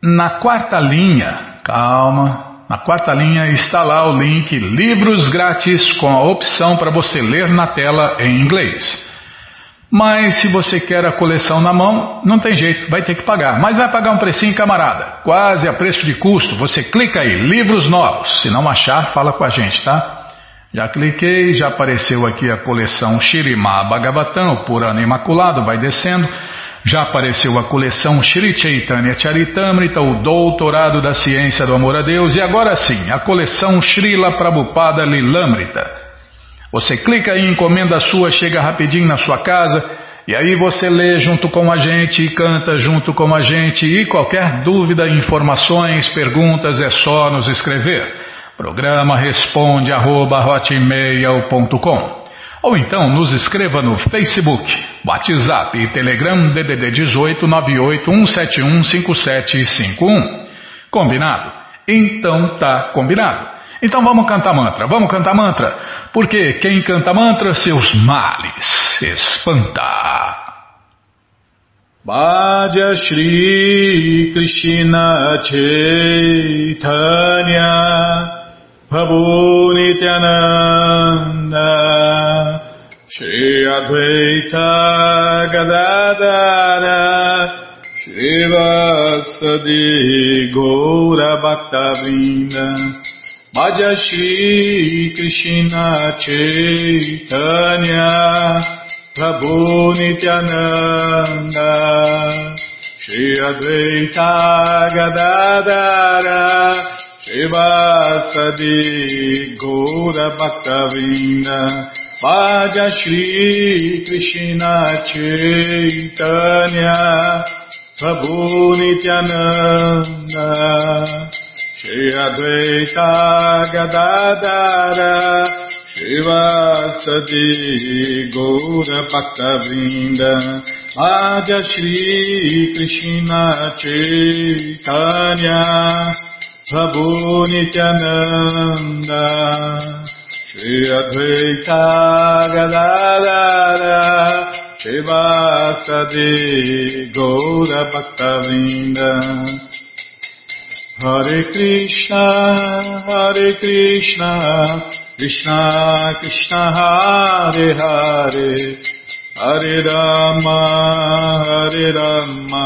na quarta linha, calma, na quarta linha está lá o link Livros Grátis com a opção para você ler na tela em inglês. Mas se você quer a coleção na mão, não tem jeito, vai ter que pagar. Mas vai pagar um precinho, camarada, quase a preço de custo. Você clica aí, livros novos. Se não achar, fala com a gente, tá? Já cliquei, já apareceu aqui a coleção Shirimá Bhagavatam, o Purana Imaculado, vai descendo. Já apareceu a coleção Shri Chaitanya Charitamrita, o Doutorado da Ciência do Amor a Deus, e agora sim, a coleção Srila Prabhupada Lilamrita. Você clica aí, encomenda sua, chega rapidinho na sua casa, e aí você lê junto com a gente e canta junto com a gente, e qualquer dúvida, informações, perguntas é só nos escrever. Programa responde arroba, ou então nos escreva no Facebook, WhatsApp e Telegram DDD 18 981715751. Combinado? Então tá combinado. Então vamos cantar mantra, vamos cantar mantra, porque quem canta mantra seus males espanta. Shri Krishna Chaitanya Prabhu Nityananda Shri Advaita Gadadara Shri Vasadi Gaura Bhaktavrinda Bhaja Shri Krishna Chaitanya Prabhu Nityananda Shri Advaita Gadadara Shivasadi Gora Bhaktavina Vaja Shri Krishna Chaitanya Prabhu Nityananda Shri Advaita Gadadara Shivasadi Gora Bhaktavrinda Vaja Shri Krishna Chaitanya Prabhu Nityananda Shri Advaita Gadadara Shivasadi Gaura Bhaktavinda Hare Krishna Hare Krishna. Krishna Krishna Hare Hare. Hare Rama Hare Rama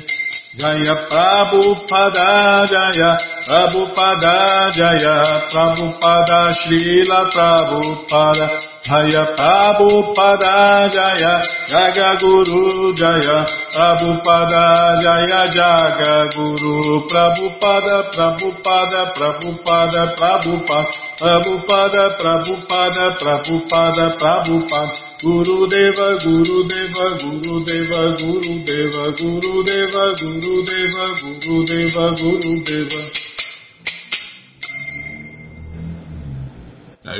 Jaya Prabhupada Jaya Prabhupada Jaya Prabhupada Srila Prabhupada Jaya Prabhupada Jaya Jaga Guru Jaya Prabhupada Jaya Jaga Guru Prabhupada Prabhupada Prabhupada Prabhupada Prabhupada Prabhupada Prabhupada Prabhupada Gurudeva, Gurudeva, Gurudeva, Gurudeva, Gurudeva, Gurudeva, Gurudeva, Gurudeva.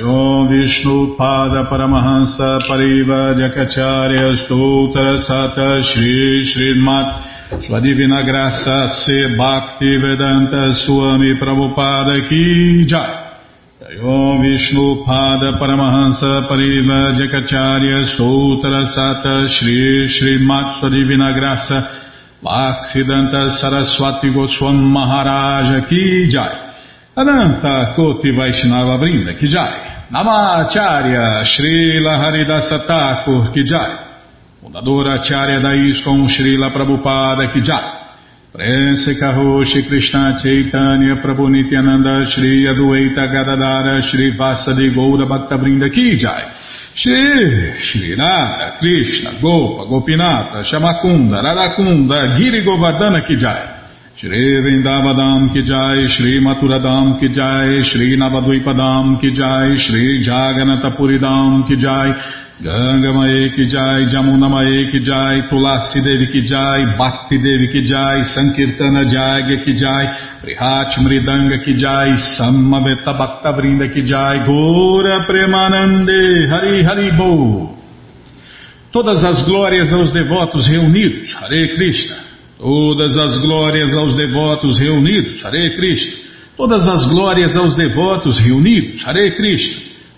Om Vishnu Pada Paramahansa Pariva Jakacharya Stoutra Sata Shri Srimat Sua Divina Graça Se Bhakti Vedanta Swami Prabhupada Ki Jai Om Vishnu Pada Paramahansa Pariva Jakacharya Stoutra Sata Shri Srimat Sua Divina Graça Bhaksidanta Saraswati Goswam Maharaja Ki Jai Ananta Koti Vaishnava Brinda Kijai, Namacharya Srila Haridasa Thakur Kijai, Fundadora Acharya da ISKCON Srila Prabhupada Kijai, Prense Karoshi Krishna Chaitanya Prabhu Nityananda Shri Adueita Gadadara Shri Vasadi Goura Bhakta Brinda Kijai, Shri Shri Nada Krishna Gopa Gopinata Shamakunda Radakunda Giri Govardhana Kijai, Shri Vrindavadam ki jai, Shri Maturadam ki jai, Shri Navadvipadam ki jai, Shri Jaganatapuridam ki jai, Ganga Mae ki jai, Jamuna Mae ki jai, Tulasi Devi ki jai, Bhakti Devi ki jai, Sankirtana Jagya ki jai, Prihat Mridanga ki jai, Samaveta Bhakta Vrinda ki jai, Gora Premanande, Hari Hari Bo. Todas as glórias aos devotos reunidos, Hare Krishna. Todas as glórias aos devotos reunidos, Hare Krishna. Todas as glórias aos devotos reunidos, Hare Krishna.